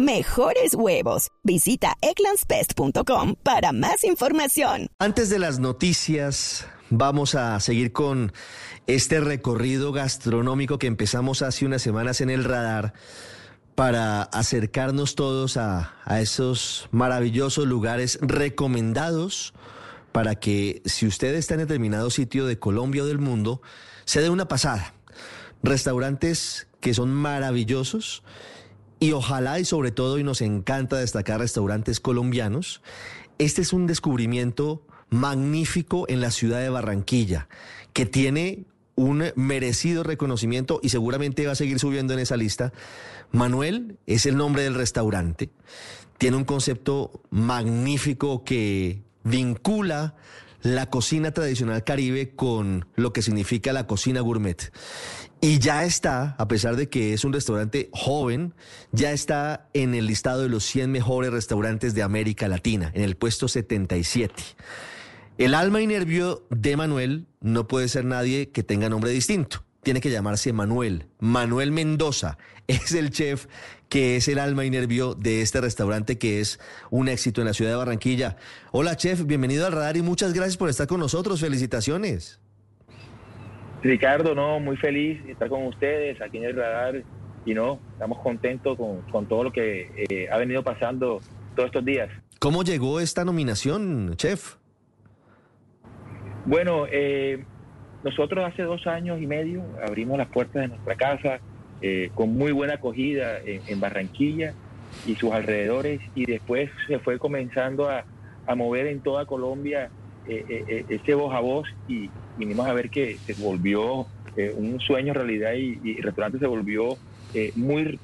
mejores huevos. Visita eclanspest.com para más información. Antes de las noticias, vamos a seguir con este recorrido gastronómico que empezamos hace unas semanas en el radar para acercarnos todos a, a esos maravillosos lugares recomendados para que si usted está en determinado sitio de Colombia o del mundo, se dé una pasada. Restaurantes que son maravillosos y ojalá y sobre todo, y nos encanta destacar restaurantes colombianos, este es un descubrimiento magnífico en la ciudad de Barranquilla, que tiene un merecido reconocimiento y seguramente va a seguir subiendo en esa lista. Manuel es el nombre del restaurante. Tiene un concepto magnífico que vincula la cocina tradicional caribe con lo que significa la cocina gourmet. Y ya está, a pesar de que es un restaurante joven, ya está en el listado de los 100 mejores restaurantes de América Latina, en el puesto 77. El alma y nervio de Manuel no puede ser nadie que tenga nombre distinto. Tiene que llamarse Manuel. Manuel Mendoza es el chef que es el alma y nervio de este restaurante que es un éxito en la ciudad de Barranquilla. Hola chef, bienvenido al radar y muchas gracias por estar con nosotros. Felicitaciones. Ricardo, no, muy feliz de estar con ustedes aquí en el radar y no, estamos contentos con, todo lo que eh, ha venido pasando todos estos días. ¿Cómo llegó esta nominación, chef? Bueno, eh, nosotros hace dos años y medio abrimos las puertas de nuestra casa eh, con muy buena acogida en, Barranquilla y sus alrededores y después se fue comenzando a, mover en toda Colombia eh, eh, ese voz a voz y vinimos a ver que se volvió un sueño realidad y, el restaurante se volvió muy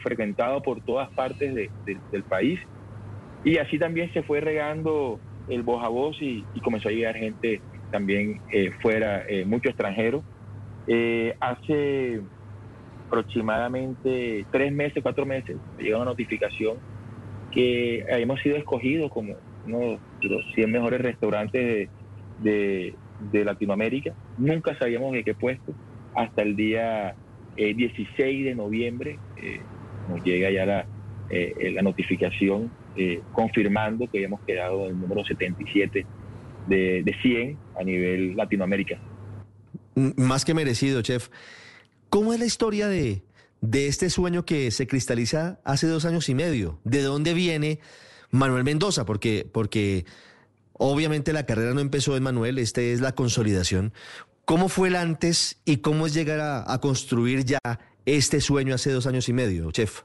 frecuentado por todas partes del país. Y así también se fue regando el voz a voz y, comenzó a llegar gente también fuera, mucho extranjero. hace aproximadamente tres meses, cuatro meses, llegó una notificación que habíamos sido escogidos como uno de los 100 mejores restaurantes de, Latinoamérica. Nunca sabíamos de qué puesto. Hasta el día 16 eh, de noviembre eh, nos llega ya la, eh, la notificación confirmando que habíamos quedado en el número 77 de, de 100 a nivel Latinoamérica. Más que merecido, chef. ¿Cómo es la historia de, de este sueño que se cristaliza hace dos años y medio? ¿De dónde viene? Manuel Mendoza, porque, porque obviamente la carrera no empezó en Manuel, este es la consolidación. ¿Cómo fue el antes y cómo es llegar a, construir ya este sueño hace dos años y medio, chef?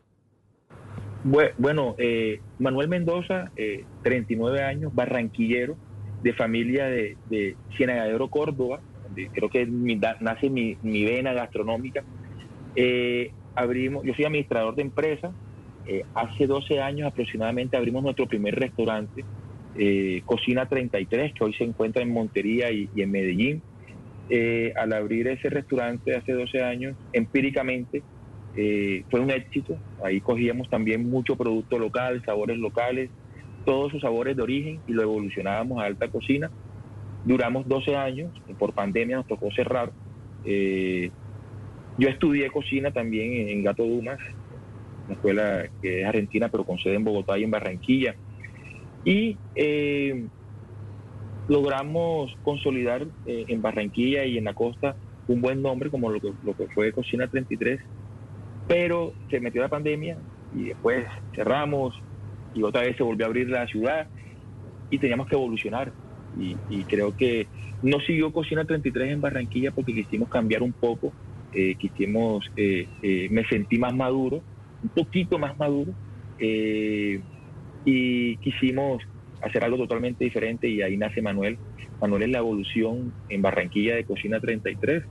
Bueno, eh, Manuel Mendoza, 39 eh, años, barranquillero, de familia de, de Cienagadero, Córdoba, donde creo que nace mi, vena gastronómica. Eh, abrimos, yo soy administrador de empresa, eh, hace 12 años aproximadamente abrimos nuestro primer restaurante, eh, Cocina 33, que hoy se encuentra en Montería y, en Medellín. Eh, al abrir ese restaurante hace 12 años, empíricamente fue un éxito. Ahí cogíamos también mucho producto local, sabores locales, todos sus sabores de origen y lo evolucionábamos a alta cocina. Duramos 12 años, por pandemia nos tocó cerrar. yo estudié cocina también en Gato Dumas, una escuela que es argentina, pero con sede en Bogotá y en Barranquilla. Y eh, logramos consolidar eh, en Barranquilla y en la costa un buen nombre como lo que, lo que fue Cocina 33, pero se metió la pandemia y después cerramos y otra vez se volvió a abrir la ciudad y teníamos que evolucionar. Y, creo que no siguió Cocina 33 en Barranquilla porque quisimos cambiar un poco, eh, quisimos, me sentí más maduro un poquito más maduro eh, y quisimos hacer algo totalmente diferente y ahí nace Manuel. Manuel es la evolución en Barranquilla de Cocina 33.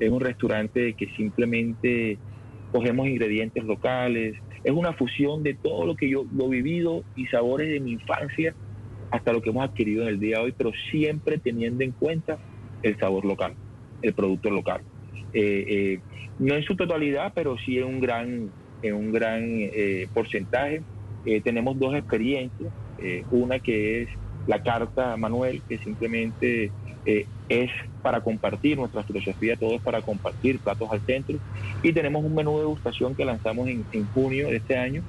Es un restaurante que simplemente cogemos ingredientes locales. Es una fusión de todo lo que yo lo he vivido y sabores de mi infancia hasta lo que hemos adquirido en el día de hoy, pero siempre teniendo en cuenta el sabor local, el producto local. Eh, eh, no en su totalidad, pero sí en un gran, en un gran eh, porcentaje. tenemos dos experiencias, una que es la carta Manuel, que simplemente es para compartir nuestra filosofía, todo es para compartir platos al centro. Y tenemos un menú de degustación que lanzamos en, junio de este año,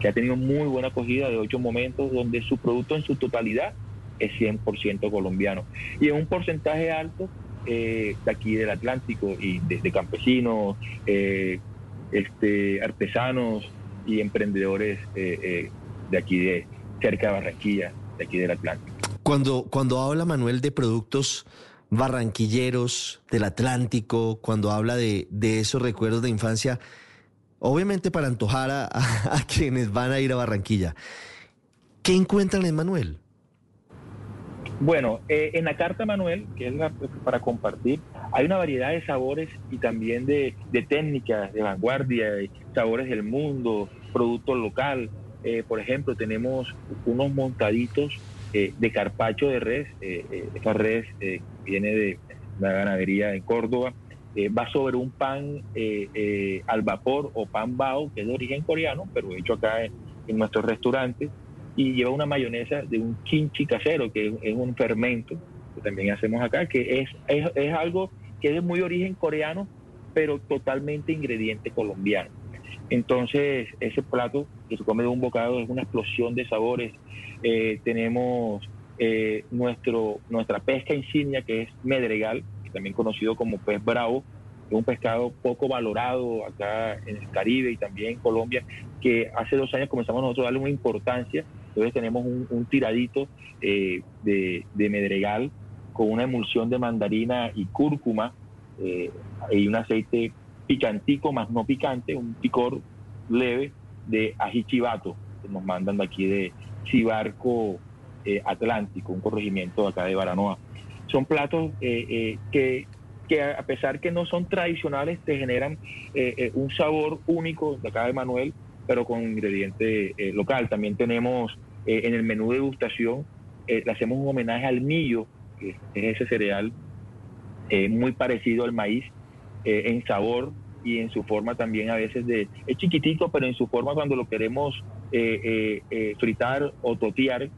que ha tenido muy buena acogida de ocho momentos, donde su producto en su totalidad es 100% colombiano. Y en un porcentaje alto eh, de aquí del Atlántico y de, campesinos, eh, este, artesanos y emprendedores eh, de aquí de cerca de Barranquilla, de aquí del Atlántico. Cuando, cuando habla Manuel de productos barranquilleros del Atlántico, cuando habla de, de esos recuerdos de infancia, obviamente para antojar a, quienes van a ir a Barranquilla. ¿Qué encuentran en Manuel? Bueno, eh, en la carta Manuel, que es para compartir, hay una variedad de sabores y también de, técnicas de vanguardia, de sabores del mundo, producto local. Eh, por ejemplo, tenemos unos montaditos eh, de carpacho de res. esta res viene de una ganadería en Córdoba eh, va sobre un pan eh, eh, al vapor o pan bao, que es de origen coreano, pero hecho acá en, nuestros restaurantes, y lleva una mayonesa de un kimchi casero, que es, un fermento que también hacemos acá, que es, es, algo que es de muy origen coreano, pero totalmente ingrediente colombiano. Entonces, ese plato que se come de un bocado es una explosión de sabores. tenemos nuestro, nuestra pesca insignia, que es medregal, también conocido como pez bravo, es un pescado poco valorado acá en el Caribe y también en Colombia, que hace dos años comenzamos nosotros a darle una importancia. Entonces tenemos un, tiradito eh, de, medregal con una emulsión de mandarina y cúrcuma eh, y un aceite picantico, más no picante, un picor leve de ají chivato, que nos mandan de aquí de Cibarco eh, Atlántico, un corregimiento acá de Baranoa son platos eh, eh, que, a pesar que no son tradicionales, te generan un sabor único de acá de Manuel, pero con ingrediente local. También tenemos en el menú de degustación, le hacemos un homenaje al millo, que es ese cereal muy parecido al maíz en sabor y en su forma también a veces de... Es chiquitito, pero en su forma cuando lo queremos fritar o totear,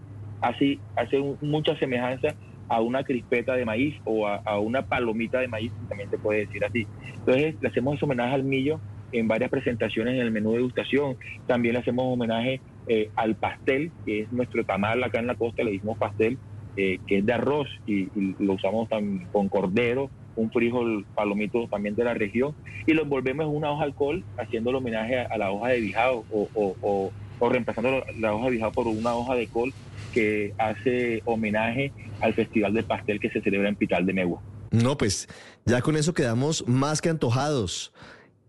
así hace mucha semejanza a una crispeta de maíz o a, una palomita de maíz, también se puede decir así. Entonces le hacemos ese homenaje al millo en varias presentaciones en el menú de degustación. También le hacemos homenaje eh, al pastel, que es nuestro tamal acá en la costa, le decimos pastel, eh, que es de arroz y, lo usamos con cordero, un frijol palomito también de la región, y lo envolvemos en una hoja de alcohol, haciendo el homenaje a, la hoja de bijao o, o, o, reemplazando la hoja de bijao por una hoja de col que hace homenaje al Festival del Pastel que se celebra en Pital de Megua. No, pues ya con eso quedamos más que antojados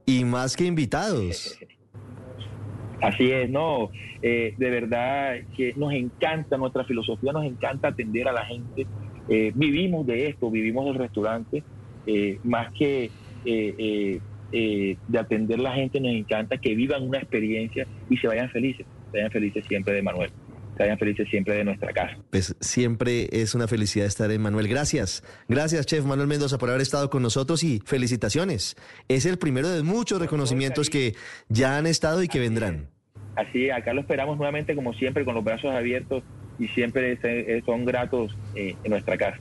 y más que invitados. Así es, no, eh, de verdad que nos encanta, nuestra filosofía nos encanta atender a la gente. Eh, vivimos de esto, vivimos del restaurante, eh, más que de atender a la gente, nos encanta que vivan una experiencia y se vayan felices, se vayan felices siempre de Manuel que felices siempre de nuestra casa. Pues siempre es una felicidad estar en Manuel. Gracias. Gracias, Chef Manuel Mendoza, por haber estado con nosotros y felicitaciones. Es el primero de muchos reconocimientos que ya han estado y que vendrán. Así, acá lo esperamos nuevamente, como siempre, con los brazos abiertos y siempre son gratos eh, en nuestra casa.